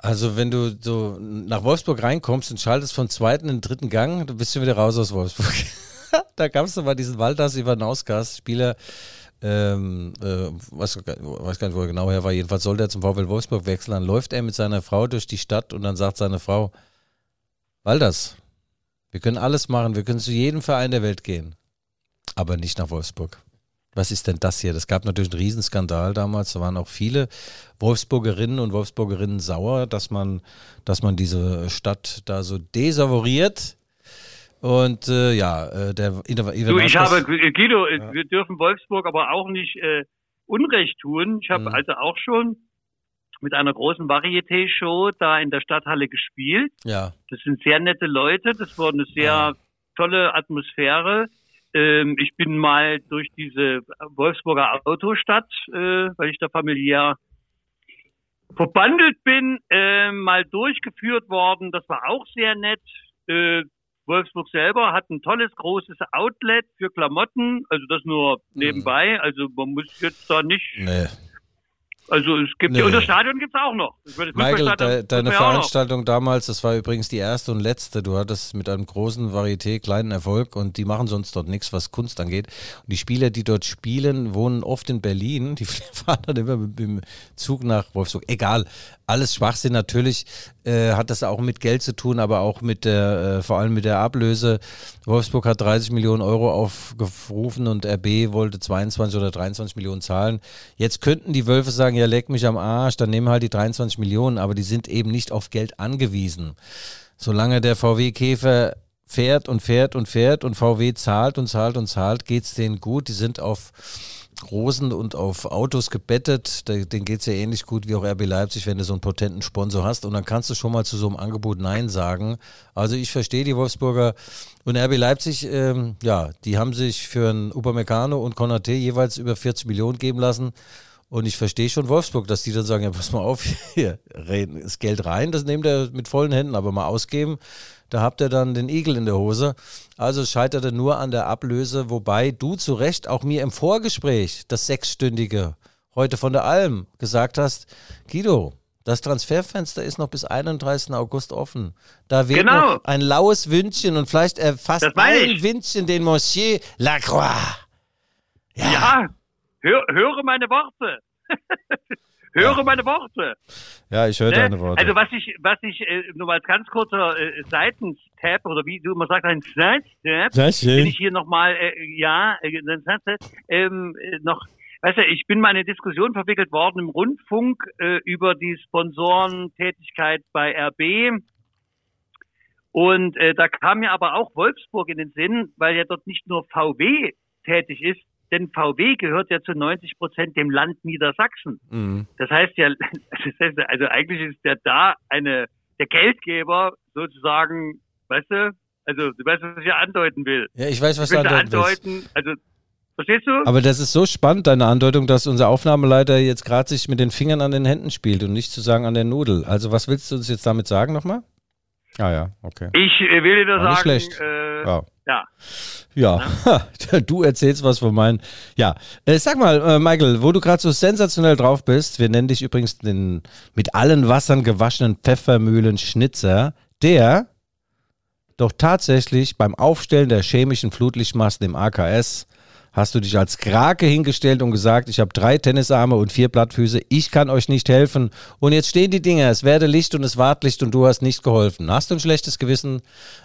also wenn du so nach Wolfsburg reinkommst und schaltest vom zweiten in den dritten Gang, du bist schon wieder raus aus Wolfsburg. da gab es doch mal diesen Waldas Ivanauskas, Spieler, ähm, äh, weiß, weiß gar nicht, wo er genau her war. Jedenfalls sollte er zum VfL Wolfsburg wechseln. Dann läuft er mit seiner Frau durch die Stadt und dann sagt seine Frau, Waldas, wir können alles machen, wir können zu jedem Verein der Welt gehen, aber nicht nach Wolfsburg. Was ist denn das hier? Das gab natürlich einen Riesenskandal damals. Da waren auch viele Wolfsburgerinnen und Wolfsburgerinnen sauer, dass man, dass man diese Stadt da so desavoriert. Und äh, ja, äh, der Ivan Du, ich habe, Guido, äh, wir dürfen Wolfsburg aber auch nicht äh, Unrecht tun. Ich habe Mhm. also auch schon mit einer großen Varieté-Show da in der Stadthalle gespielt. ja, Das sind sehr nette Leute, das war eine sehr Ja. tolle Atmosphäre. Ähm, ich bin mal durch diese Wolfsburger Autostadt, äh, weil ich da familiär verbandelt bin, äh, mal durchgeführt worden. Das war auch sehr nett. Äh, Wolfsburg selber hat ein tolles großes Outlet für Klamotten, also das nur nebenbei. Also man muss jetzt da nicht, nee. Also es gibt Nee. ja und das Stadion gibt's auch noch. Michael, de, deine. Veranstaltung damals, das war übrigens die erste und letzte. Du hattest mit einem großen Varieté kleinen Erfolg und die machen sonst dort nichts, was Kunst angeht. Und die Spieler, die dort spielen, wohnen oft in Berlin. Die fahren dann immer mit dem Zug nach Wolfsburg. Egal, alles Schwachsinn. Natürlich äh, hat das auch mit Geld zu tun, aber auch mit der, äh, vor allem mit der Ablöse. Wolfsburg hat 30 Millionen Euro aufgerufen und RB wollte 22 oder 23 Millionen zahlen. Jetzt könnten die Wölfe sagen, ja, leck mich am Arsch, dann nehmen halt die 23 Millionen, aber die sind eben nicht auf Geld angewiesen. Solange der VW Käfer fährt und fährt und fährt und VW zahlt und zahlt und zahlt, geht's denen gut. Die sind auf Rosen und auf Autos gebettet. Denen geht's ja ähnlich gut wie auch RB Leipzig, wenn du so einen potenten Sponsor hast. Und dann kannst du schon mal zu so einem Angebot Nein sagen. Also ich verstehe die Wolfsburger und RB Leipzig, ähm, ja, die haben sich für einen Upamecano und Konaté jeweils über 40 Millionen geben lassen. Und ich verstehe schon Wolfsburg, dass die dann sagen, ja, pass mal auf, hier, reden, das Geld rein, das nehmt ihr mit vollen Händen, aber mal ausgeben, da habt ihr dann den Igel in der Hose. Also scheiterte nur an der Ablöse, wobei du zu Recht auch mir im Vorgespräch, das sechsstündige, heute von der Alm, gesagt hast, Guido, das Transferfenster ist noch bis 31. August offen. Da wird Genau. noch ein laues Wündchen und vielleicht erfasst meine ein. Windchen den Monsieur Lacroix. Ja, hör, höre meine Worte. höre meine Worte. Ja, ich höre Ne? deine Worte. Also was ich, was ich äh, nur mal als ganz kurzer äh, Seitenstab oder wie du immer sagst, ein schön. wenn ich hier nochmal, äh, ja, äh, ähm, äh, noch, weißt du, ich bin mal in eine Diskussion verwickelt worden im Rundfunk äh, über die Sponsorentätigkeit bei RB. Und äh, da kam mir aber auch Wolfsburg in den Sinn, weil ja dort nicht nur VW tätig ist, denn VW gehört ja zu 90 Prozent dem Land Niedersachsen. Mhm. Das heißt ja, das heißt, also eigentlich ist der da eine, der Geldgeber sozusagen, weißt du, also du weißt, was ich ja andeuten will. Ja, ich weiß, was Ich du da andeuten willst. andeuten, also, verstehst du? Aber das ist so spannend, deine Andeutung, dass unser Aufnahmeleiter jetzt gerade sich mit den Fingern an den Händen spielt und nicht zu sagen an der Nudel. Also was willst du uns jetzt damit sagen nochmal? Ah ja, okay. Ich äh, will dir War nicht sagen, schlecht. Äh, Ja. ja. Ja, du erzählst was von meinen. Ja, äh, sag mal, äh, Michael, wo du gerade so sensationell drauf bist, wir nennen dich übrigens den mit allen Wassern gewaschenen Pfeffermühlen-Schnitzer, der doch tatsächlich beim Aufstellen der chemischen Flutlichtmasten im AKS hast du dich als Krake hingestellt und gesagt, ich habe drei Tennisarme und vier Blattfüße, ich kann euch nicht helfen. Und jetzt stehen die Dinger, es werde Licht und es ward Licht und du hast nicht geholfen. Hast du ein schlechtes Gewissen?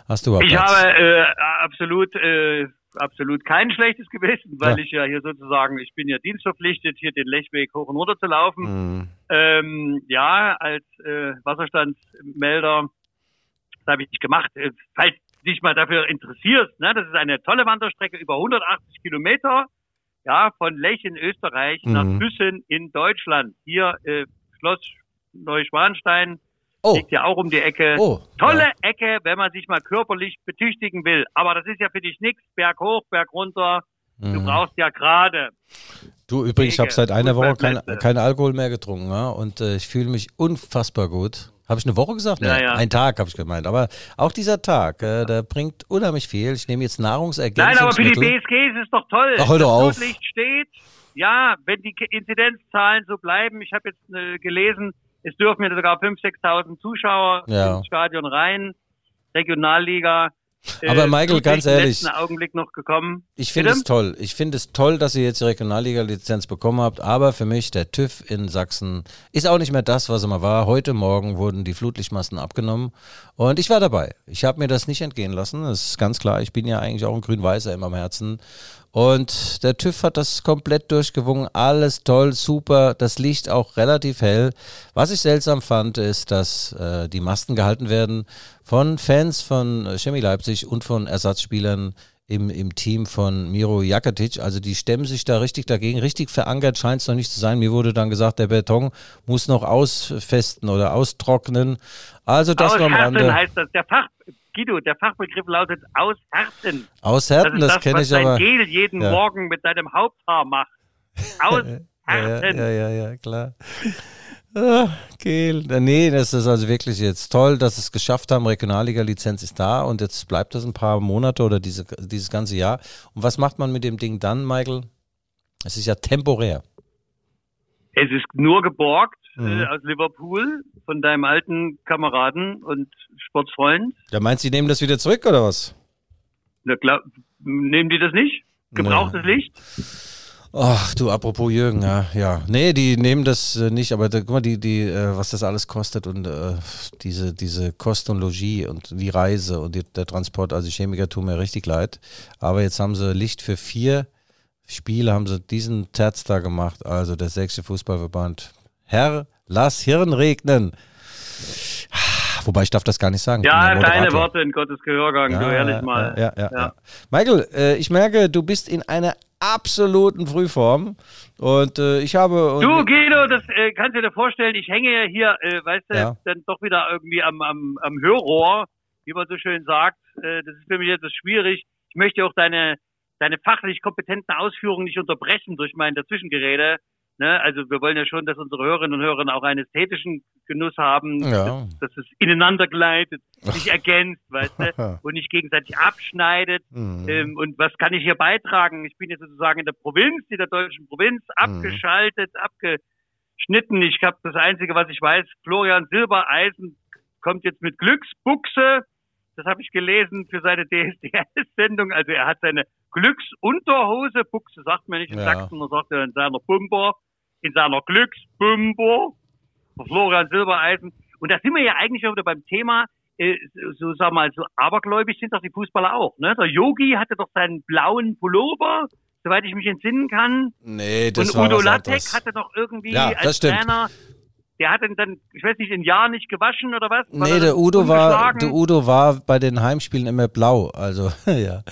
Hast du Ich habe äh, absolut, äh, absolut kein schlechtes Gewissen, weil Ja. ich ja hier sozusagen, ich bin ja dienstverpflichtet, hier den Lechweg hoch und runter zu laufen. Hm. Ähm, ja, als äh, Wasserstandsmelder, das habe ich nicht gemacht. Äh, falls dich mal dafür interessierst, ne, das ist eine tolle Wanderstrecke über 180 Kilometer, ja, von Lech in Österreich nach Mhm. Füssen in Deutschland. Hier äh, Schloss Neuschwanstein Oh, liegt ja auch um die Ecke. oh. Tolle Ja. Ecke, wenn man sich mal körperlich betüchtigen will. Aber das ist ja für dich nichts. Berg hoch, Berg runter. Du Mhm. brauchst ja gerade. Du, übrigens, ich habe seit einer Woche kein, Fußballplätze. kein Alkohol mehr getrunken ja? und äh, ich fühle mich unfassbar gut. Habe ich eine Woche gesagt? Ja, Nee, ja. Ein Tag habe ich gemeint. Aber auch dieser Tag, äh, der bringt unheimlich viel. Ich nehme jetzt Nein, Nahrungsergänzungsmittel. aber für die BSG ist es doch toll. Ach, hör doch das auf. Flutlicht steht. Ja, wenn die Inzidenzzahlen so bleiben. Ich habe jetzt äh, gelesen, es dürfen ja sogar 5.000, 6.000 Zuschauer Ja. ins Stadion rein. Regionalliga. Äh, Aber Michael, ganz im ehrlich. letzten Augenblick noch gekommen. Ich finde es toll. Ich finde es toll, dass ihr jetzt die Regionalliga-Lizenz bekommen habt. Aber für mich, der TÜV in Sachsen ist auch nicht mehr das, was er mal war. Heute Morgen wurden die Flutlichtmasten abgenommen. Und ich war dabei. Ich habe mir das nicht entgehen lassen. Das ist ganz klar. Ich bin ja eigentlich auch ein Grün-Weißer immer am Herzen. Und der TÜV hat das komplett durchgewungen. Alles toll, super. Das Licht auch relativ hell. Was ich seltsam fand, ist, dass äh, die Masten gehalten werden von Fans von äh, Chemie Leipzig und von Ersatzspielern im, im Team von Miro Jaketic. Also die stemmen sich da richtig dagegen. Richtig verankert scheint es noch nicht zu sein. Mir wurde dann gesagt, der Beton muss noch ausfesten oder austrocknen. Also das nur am Rande. heißt das. Der Fach, Guido, der Fachbegriff lautet Aushärten. Aushärten, das das, das, kenne was ich dein aber. Gel jeden Ja. Morgen mit deinem Haupthaar macht. Aushärten. Ja, ja, ja, ja, klar. Ah, Gel. Nee, das ist also wirklich jetzt toll, dass sie es geschafft haben. Regionalliga-Lizenz ist da und jetzt bleibt das ein paar Monate oder diese, dieses ganze Jahr. Und was macht man mit dem Ding dann, Michael? Es ist ja temporär. Es ist nur geborgt Mhm. äh, aus Liverpool von deinem alten Kameraden und Sportsfreund. Da meinst du, die nehmen das wieder zurück oder was? Na, glaub, nehmen die das nicht? Gebrauchtes Licht? Ach du, apropos Jürgen, ja, ja. Nee, die nehmen das äh, nicht, aber da, guck mal, die, die, äh, was das alles kostet und äh, diese, diese Kost und Logis und die Reise und die, der Transport, also Chemiker tun mir richtig leid. Aber jetzt haben sie Licht für vier Spiele, haben sie diesen Terz da gemacht, also der sächsische Fußballverband. Herr, lass Hirn regnen. Wobei ich darf das gar nicht sagen. Ja, deine. Worte in Gottes Gehörgang, du ehrlich ja, mal. Ja, ja, ja. Ja. Michael, äh, ich merke, du bist in einer absoluten Frühform und äh, ich habe. Du, Guido, das äh, kannst du dir vorstellen, ich hänge ja hier, äh, weißt du, Ja. dann doch wieder irgendwie am, am, am Hörrohr, wie man so schön sagt. Äh, das ist für mich etwas schwierig. Ich möchte auch deine, deine fachlich kompetenten Ausführungen nicht unterbrechen durch mein Dazwischengerede. Ne? Also wir wollen ja schon, dass unsere Hörerinnen und Hörer auch einen ästhetischen Genuss haben, Ja. dass, dass es ineinander gleitet, sich ergänzt, weißt du, und nicht gegenseitig abschneidet. Mhm. Ähm, und was kann ich hier beitragen? Ich bin jetzt sozusagen in der Provinz, in der deutschen Provinz, abgeschaltet, abgeschnitten. Ich habe das Einzige, was ich weiß, Florian Silbereisen kommt jetzt mit Glücksbuchse. Das habe ich gelesen für seine DSDS-Sendung. Also er hat seine Glücksunterhose, Buchse sagt man nicht in Ja. Sachsen, man sagt ja in seiner Bumper, in seiner Glücksbumper. Florian Silbereisen. Und da sind wir ja eigentlich auch wieder beim Thema, äh, so sag mal, so abergläubig sind doch die Fußballer auch. Ne? Der Yogi hatte doch seinen blauen Pullover, soweit ich mich entsinnen kann. nee, das und war Udo Lattek hatte doch irgendwie Ja, als stimmt. Trainer, der hat ihn dann, ich weiß nicht, ein Jahr nicht gewaschen oder was? Nee, er der Udo war, der Udo war bei den Heimspielen immer blau, also ja.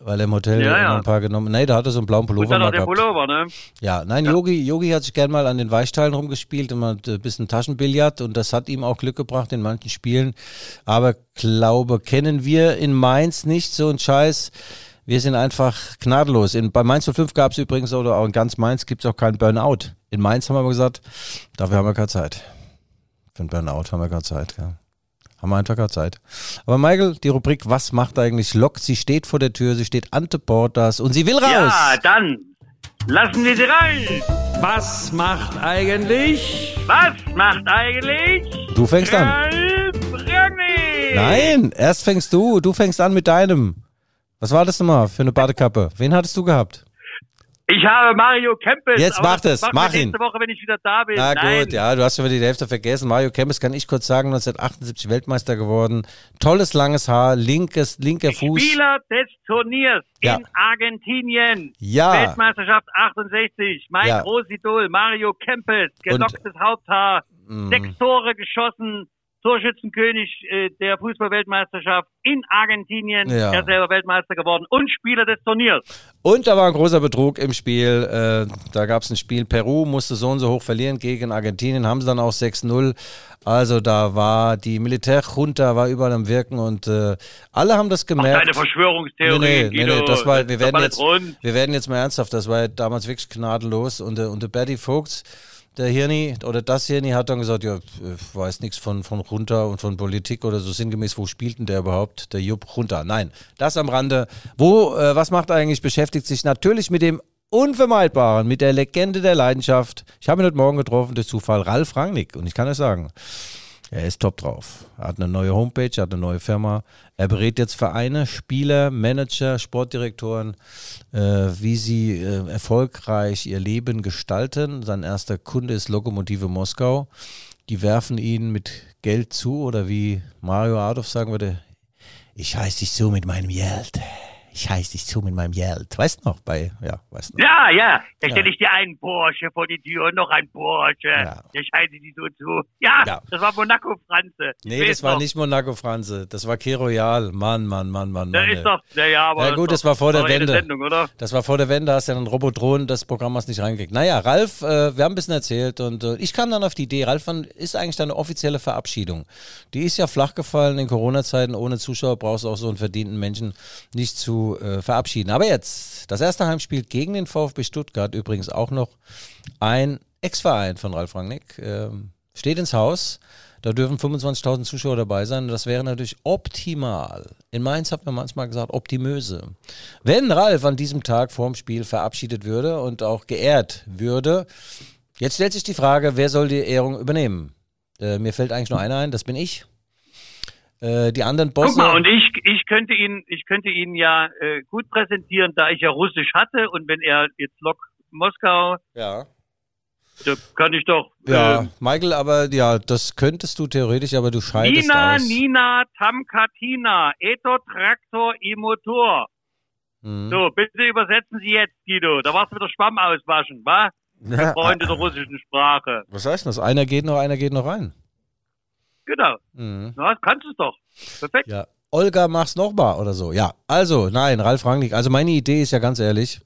Weil er im Hotel Ja, ja. ein paar genommen. Nee, da hat er so einen blauen und Pullover dann mal gehabt. Pullover, ne? Ja, nein, Yogi, Yogi hat sich gern mal an den Weichteilen rumgespielt und mal ein bisschen Taschenbillard und das hat ihm auch Glück gebracht in manchen Spielen. Aber glaube, kennen wir in Mainz nicht so einen Scheiß. Wir sind einfach gnadenlos. In, bei Mainz 05 gab es übrigens, oder auch in ganz Mainz gibt es auch keinen Burnout. In Mainz haben wir aber gesagt, dafür haben wir keine Zeit. Für einen Burnout haben wir keine Zeit. Ja. haben wir einfach keine Zeit. Aber Michael, die Rubrik Was macht eigentlich Lok? Sie steht vor der Tür, sie steht ante Portas und sie will raus. Ja, dann lassen wir sie rein. Was macht eigentlich? Was macht eigentlich? Du fängst an. Ralf? Nein, erst fängst du. Du fängst an mit deinem. Was war das nochmal für eine Badekappe? Wen hattest du gehabt? Ich habe Mario Kempes. Jetzt mach das, machen mach ihn. Nächste Woche, wenn ich wieder da bin. Na Nein. gut, ja, du hast schon wieder die Hälfte vergessen. Mario Kempes kann ich kurz sagen, 1978 Weltmeister geworden. Tolles langes Haar, linkes, linker Fuß. Spieler des Turniers Ja. in Argentinien. Ja. Weltmeisterschaft 68. Mein Ja. Großidol Mario Kempes. Gelocktes Haupthaar. Mhm. Sechs Tore geschossen. Torschützenkönig äh, der Fußballweltmeisterschaft in Argentinien. Ja. Er selber Weltmeister geworden und Spieler des Turniers. Und da war ein großer Betrug im Spiel. Äh, da gab es ein Spiel, Peru musste so und so hoch verlieren gegen Argentinien, haben sie dann auch 6-0. Also da war die Militärjunta war überall am Wirken und äh, alle haben das Ach, gemerkt. deine Verschwörungstheorie. Nee, nee, nee, Guido. nee, das war, wir werden, jetzt, rund. wir werden jetzt mal ernsthaft, das war ja damals wirklich gnadenlos und, der- und der Bertie Vogts, der Hirni oder das Hirni hat dann gesagt, ja, ich weiß nichts von, von runter und von Politik oder so sinngemäß, wo spielt denn der überhaupt, der Jupp runter? Nein, das am Rande. Wo, äh, was macht er eigentlich? Beschäftigt sich natürlich mit dem Unvermeidbaren, mit der Legende der Leidenschaft. Ich habe ihn heute Morgen getroffen, durch Zufall, Ralf Rangnick und ich kann es sagen, er ist top drauf. Er hat eine neue Homepage, er hat eine neue Firma. Er berät jetzt Vereine, Spieler, Manager, Sportdirektoren, äh, wie sie äh, erfolgreich ihr Leben gestalten. Sein erster Kunde ist Lokomotive Moskau. Die werfen ihn mit Geld zu oder wie Mario Adolf sagen würde, ich heiß dich zu mit meinem Geld. Ich heiß dich zu mit meinem Geld. Weißt du noch bei, ja, weißt noch. Ja, ja. Da stelle ich dir einen Porsche vor die Tür und noch ein Porsche. Ja. Der scheiße die so zu. Ja, Ja. das war Monaco Franze. Ich Nee, das war noch. nicht Monaco Franze, das war Key Royal. Mann, Mann, Mann, Mann, Da Mann. ist ey. doch, ja, ja, aber. Ja, gut, ist das war vor der Wende. Sendung, oder? Das war vor der Wende, hast ja dann Robotron, das Programm hast nicht reingekriegt. Naja, Ralf, äh, wir haben ein bisschen erzählt und äh, ich kam dann auf die Idee, Ralf, wann ist eigentlich deine offizielle Verabschiedung? Die ist ja flach gefallen in Corona-Zeiten, ohne Zuschauer brauchst du auch so einen verdienten Menschen nicht zu äh, verabschieden. Aber jetzt, das erste Heimspiel gegen den VfB Stuttgart, übrigens auch noch ein Ex-Verein von Ralf Rangnick, ähm, steht ins Haus. Da dürfen 25.000 Zuschauer dabei sein. Das wäre natürlich optimal. In Mainz hat man manchmal gesagt, optimöse. Wenn Ralf an diesem Tag vorm Spiel verabschiedet würde und auch geehrt würde, jetzt stellt sich die Frage, wer soll die Ehrung übernehmen? Äh, mir fällt eigentlich nur einer ein, das bin ich. Äh, die anderen Bosse. Guck mal, und ich, ich könnte ihn, ich könnte ihn ja äh, gut präsentieren, da ich ja Russisch hatte und wenn er jetzt Lok Moskau, ja. da kann ich doch Ja, äh, Michael, aber ja, das könntest du theoretisch, aber du scheidest Nina, aus. Nina, Tamkatina, Eto Traktor i Motor. Mhm. So, bitte übersetzen Sie jetzt, Guido. Da warst du wieder Schwamm auswaschen, wa? Ja, Freunde der russischen Sprache. was heißt das? Einer geht noch, einer geht noch rein. Genau. Mhm. Na, kannst du es doch. Perfekt. Ja. Olga, mach's nochmal oder so. Ja, also, nein, Ralf Rangnick. Also, meine Idee ist ja ganz ehrlich.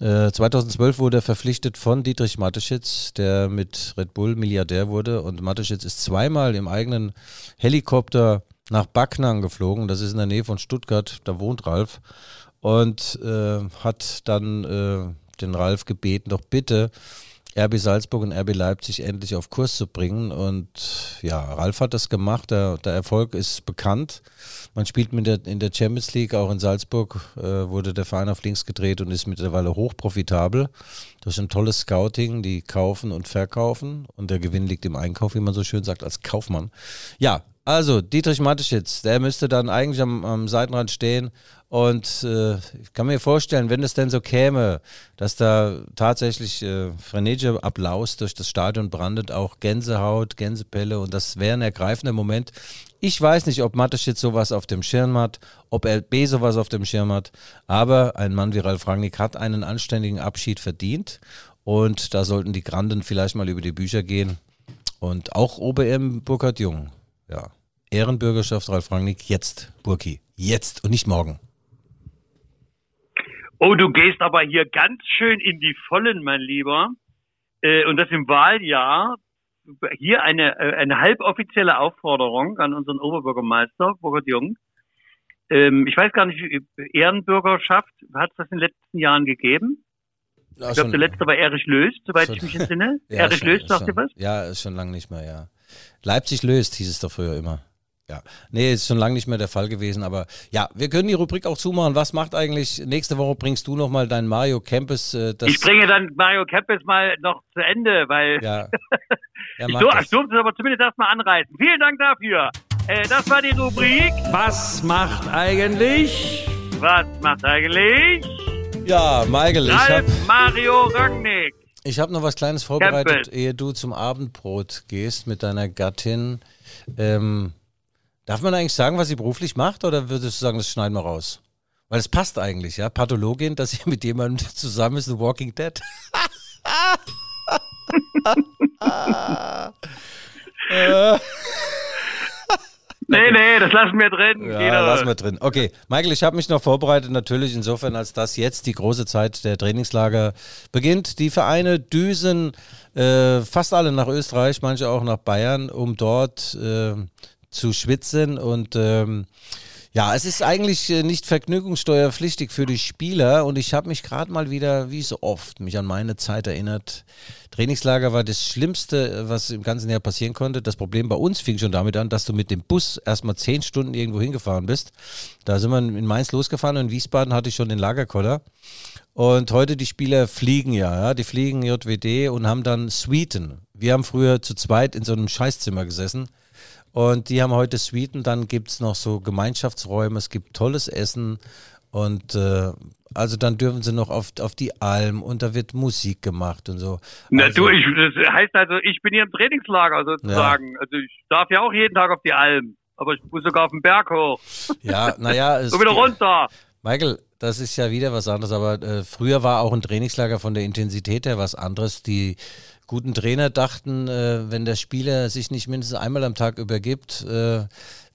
Äh, 2012 wurde er verpflichtet von Dietrich Mateschitz, der mit Red Bull Milliardär wurde. Und Mateschitz ist zweimal im eigenen Helikopter nach Backnang geflogen. Das ist in der Nähe von Stuttgart. Da wohnt Ralf. Und äh, hat dann äh, den Ralf gebeten, doch bitte RB Salzburg und RB Leipzig endlich auf Kurs zu bringen. Und ja, Ralf hat das gemacht. Der, der Erfolg ist bekannt. Man spielt mit der, in der Champions League, auch in Salzburg äh, wurde der Verein auf links gedreht und ist mittlerweile hochprofitabel. Durch ein tolles Scouting, die kaufen und verkaufen. Und der Gewinn liegt im Einkauf, wie man so schön sagt, als Kaufmann. Ja, also Dietrich Mateschitz, der müsste dann eigentlich am, am Seitenrand stehen. Und äh, ich kann mir vorstellen, wenn es denn so käme, dass da tatsächlich äh, frenetischer Applaus durch das Stadion brandet, auch Gänsehaut, Gänsepelle und das wäre ein ergreifender Moment. Ich weiß nicht, ob Mateschitz sowas auf dem Schirm hat, ob LB sowas auf dem Schirm hat, aber ein Mann wie Ralf Rangnick hat einen anständigen Abschied verdient und da sollten die Granden vielleicht mal über die Bücher gehen und auch OBM Burkhard Jung. Ja, Ehrenbürgerschaft Ralf Rangnick, jetzt, Burki, jetzt und nicht morgen. Oh, du gehst aber hier ganz schön in die Vollen, mein Lieber. Äh, und das im Wahljahr. Hier eine, äh, eine halboffizielle Aufforderung an unseren Oberbürgermeister, Burkhard Jung. Ähm, ich weiß gar nicht, Ehrenbürgerschaft, hat es das in den letzten Jahren gegeben? Ja, Ich glaube, der letzte war Erich Löst, soweit schon- ich mich entsinne. ja, Erich schon- Löst, sagt schon, ihr was? Ja, ist schon lange nicht mehr, ja. Leipzig löst, hieß es doch früher immer. Ja, nee, ist schon lange nicht mehr der Fall gewesen, aber ja, wir können die Rubrik auch zumachen. Was macht eigentlich, nächste Woche bringst du nochmal dein Mario Campus? Äh, das ich bringe dann Mario Campus mal noch zu Ende, weil ja. ja ich, ich durfte es aber zumindest erstmal anreißen. Vielen Dank dafür. Äh, das war die Rubrik. Was macht eigentlich? Was macht eigentlich? Ja, Michael, ich habe Mario Rangnick. Ich habe noch was Kleines vorbereitet, Campbell. ehe du zum Abendbrot gehst mit deiner Gattin. Ähm, darf man eigentlich sagen, was sie beruflich macht, oder würdest du sagen, das schneiden wir raus? Weil es passt eigentlich, ja. Pathologin, dass sie mit jemandem zusammen ist, The Walking Dead. Nee, nee, das lassen wir drin. Ja, Jeder. lassen wir drin. Okay, Michael, ich habe mich noch vorbereitet, natürlich insofern, als das jetzt die große Zeit der Trainingslager beginnt. Die Vereine düsen äh, fast alle nach Österreich, manche auch nach Bayern, um dort äh, zu schwitzen und ähm, ja, es ist eigentlich äh, nicht vergnügungssteuerpflichtig für die Spieler und ich habe mich gerade mal wieder, wie so oft, mich an meine Zeit erinnert. Trainingslager war das Schlimmste, was im ganzen Jahr passieren konnte. Das Problem bei uns fing schon damit an, dass du mit dem Bus erstmal zehn Stunden irgendwo hingefahren bist. Da sind wir in Mainz losgefahren und in Wiesbaden hatte ich schon den Lagerkoller. Und heute die Spieler fliegen ja, ja, die fliegen JWD und haben dann Suiten. Wir haben früher zu zweit in so einem Scheißzimmer gesessen und die haben heute Suiten, dann gibt es noch so Gemeinschaftsräume, es gibt tolles Essen und äh, also dann dürfen sie noch auf, auf die Alm und da wird Musik gemacht und so. Na also, du, ich, das heißt also, ich bin hier im Trainingslager sozusagen. Ja. Also ich darf ja auch jeden Tag auf die Alm, aber ich muss sogar auf den Berg hoch. Ja, naja. so wieder runter. Michael, das ist ja wieder was anderes, aber äh, früher war auch ein Trainingslager von der Intensität her was anderes. Die guten Trainer dachten, äh, wenn der Spieler sich nicht mindestens einmal am Tag übergibt, äh,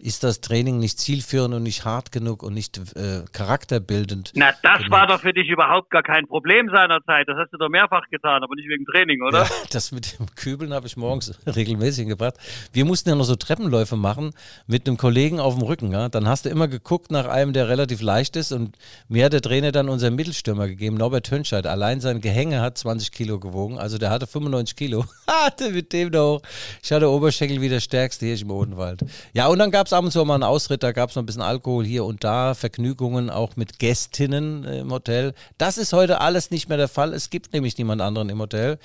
ist das Training nicht zielführend und nicht hart genug und nicht äh, charakterbildend. Na, das genug. war doch für dich überhaupt gar kein Problem seinerzeit. Das hast du doch mehrfach getan, aber nicht wegen Training, oder? Ja, das mit dem Kübeln habe ich morgens regelmäßig gebracht. Wir mussten ja noch so Treppenläufe machen mit einem Kollegen auf dem Rücken. Ja? Dann hast du immer geguckt nach einem, der relativ leicht ist und mir hat der Trainer dann unseren Mittelstürmer gegeben, Norbert Hönscheid. Allein sein Gehänge hat 20 Kilo gewogen, also der hatte 95 Kilo. hatte mit dem da hoch. Ich hatte Oberschenkel wie der stärkste hier im Odenwald. Ja, und dann gab es es ab und zu mal einen Ausritt, da gab es noch ein bisschen Alkohol hier und da, Vergnügungen auch mit Gästinnen im Hotel. Das ist heute alles nicht mehr der Fall. Es gibt nämlich niemand anderen im Hotel.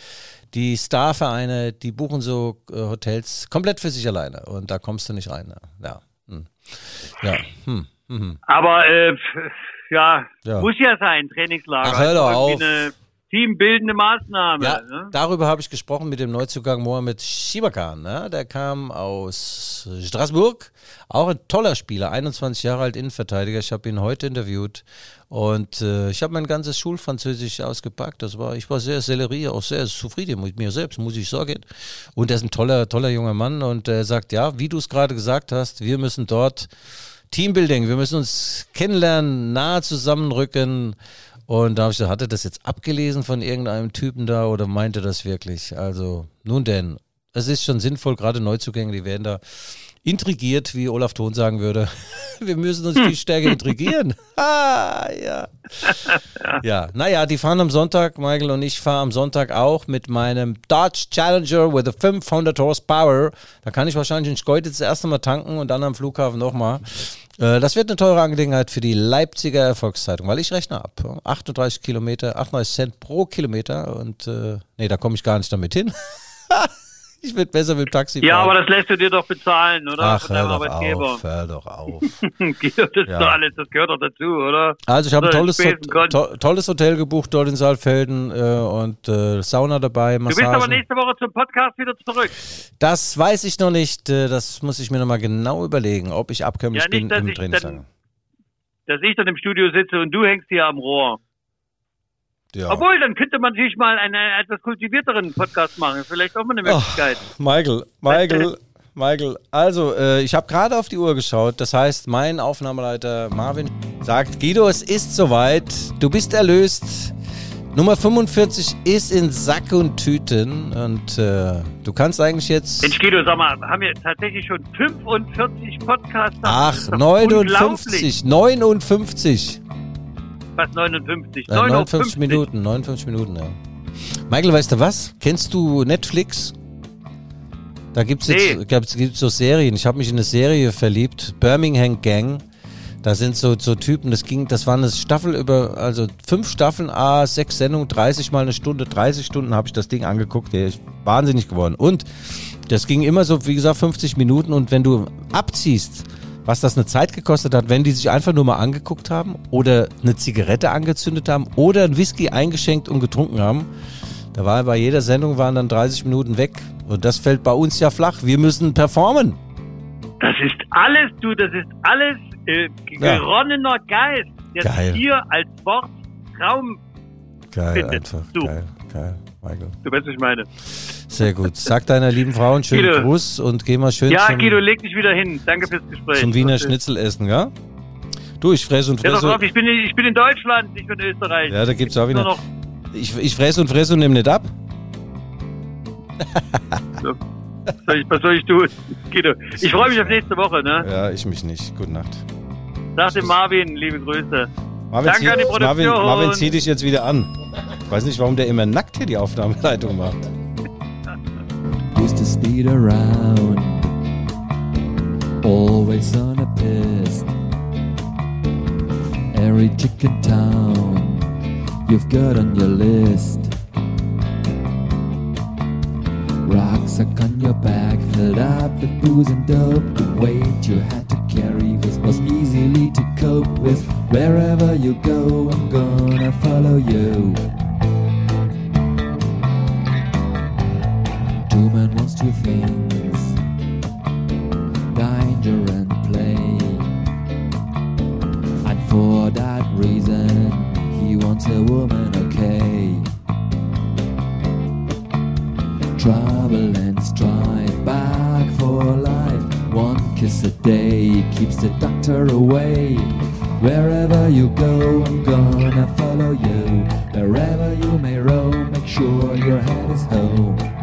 Die Starvereine, die buchen so äh, Hotels komplett für sich alleine und da kommst du nicht rein. Ja. Hm. Ja. Hm. Mhm. Aber äh, ja, ja, muss ja sein, Trainingslager. Ach, hör doch auf teambildende Maßnahme. Ja, ne? darüber habe ich gesprochen mit dem Neuzugang Mohamed Shibakan. Ne? Der kam aus Straßburg, auch ein toller Spieler, 21 Jahre alt, Innenverteidiger. Ich habe ihn heute interviewt und äh, ich habe mein ganzes Schulfranzösisch ausgepackt. Das war, ich war sehr Sellerie, auch sehr zufrieden mit mir selbst, muss ich sagen. Und er ist ein toller, toller junger Mann und er sagt, ja, wie du es gerade gesagt hast, wir müssen dort Teambuilding, wir müssen uns kennenlernen, nahe zusammenrücken und da habe ich gesagt, hat er das jetzt abgelesen von irgendeinem Typen da oder meinte das wirklich? Also, nun denn, es ist schon sinnvoll, gerade Neuzugänge, die werden da intrigiert, wie Olaf Thon sagen würde. Wir müssen uns viel stärker intrigieren. ah, ja. Ja, naja, die fahren am Sonntag, Michael und ich fahren am Sonntag auch mit meinem Dodge Challenger with a 500 Horsepower. Da kann ich wahrscheinlich in Schkeute das erste Mal tanken und dann am Flughafen nochmal. Äh, das wird eine teure Angelegenheit für die Leipziger Erfolgszeitung, weil ich rechne ab. 38 Kilometer, 38 Cent pro Kilometer und äh, nee, da komme ich gar nicht damit hin. Ich würde besser mit dem Taxi fahren. Ja, aber das lässt du dir doch bezahlen, oder? Ach, hör doch auf, hör doch auf. das, ja. alles, das gehört doch dazu, oder? Also ich habe ein tolles, to tolles Hotel gebucht dort in Saalfelden äh, und äh, Sauna dabei, Massagen. Du bist aber nächste Woche zum Podcast wieder zurück. Das weiß ich noch nicht. Äh, das muss ich mir nochmal genau überlegen, ob ich abkömmlich ja, nicht, bin im Trainingslager. Dass ich dann im Studio sitze und du hängst hier am Rohr. Ja. Obwohl, dann könnte man sich mal einen etwas kultivierteren Podcast machen. Vielleicht auch mal eine Möglichkeit. Oh, Michael, Michael, Michael. Also, äh, ich habe gerade auf die Uhr geschaut. Das heißt, mein Aufnahmeleiter Marvin sagt, Guido, es ist soweit. Du bist erlöst. Nummer 45 ist in Sack und Tüten und äh, du kannst eigentlich jetzt. Mensch, Guido, sag mal, haben wir tatsächlich schon 45 Podcasts? Ach, 59, 59 fast 59. 59 Minuten, 59 Minuten, ja. Michael, weißt du was? Kennst du Netflix? Da gibt es jetzt Nee. gibt's, gibt's so Serien. Ich habe mich in eine Serie verliebt. Birmingham Gang. Da sind so, so Typen, das ging, das war eine Staffel über, also fünf Staffeln, A, sechs Sendungen, 30 mal eine Stunde, 30 Stunden habe ich das Ding angeguckt, der ist wahnsinnig geworden. Und das ging immer so, wie gesagt, 50 Minuten und wenn du abziehst, was das eine Zeit gekostet hat, wenn die sich einfach nur mal angeguckt haben oder eine Zigarette angezündet haben oder ein Whisky eingeschenkt und getrunken haben, da war bei jeder Sendung waren dann 30 Minuten weg. Und das fällt bei uns ja flach. Wir müssen performen. Das ist alles, du, das ist alles äh, Ja. geronnener Geist, der Geil. sich hier als Wort Traum, Geil, Findet einfach. du. Geil, geil, Michael. du weißt, was ich meine. Sehr gut. Sag deiner lieben Frau einen schönen Guido. Gruß und geh mal schön Ja, zum, Guido, leg dich wieder hin. Danke fürs Gespräch. zum Wiener Schnitzel essen, ja? Du, ich fresse und Ja, doch ich bin, ich bin in Deutschland, nicht in Österreich. Ja, da gibt's auch Nur wieder. noch, Ich, ich fresse und fresse und nehme nicht ab. was soll ich, was soll ich tun? Guido, ich freue mich auf nächste Woche, ne? Ja, ich mich nicht. Gute Nacht. Sag dem Marvin, liebe Grüße. Marvin, Danke an die zieh, Marvin, Produktion. Marvin, zieh dich jetzt wieder an. Ich weiß nicht, warum der immer nackt hier die Aufnahmeleitung macht. Used to speed around, always on a piss. Every chicken town you've got on your list. Rucksack on your back, filled up with booze and dope. The weight you had to carry was, was easily to cope with. Wherever you go, I'm gonna follow you. Two men wants two things danger and play. And for that reason, he wants a woman, okay. Trouble and strife, back for life. One kiss a day keeps the doctor away. Wherever you go, I'm gonna follow you. Wherever you may roam, make sure your head is home.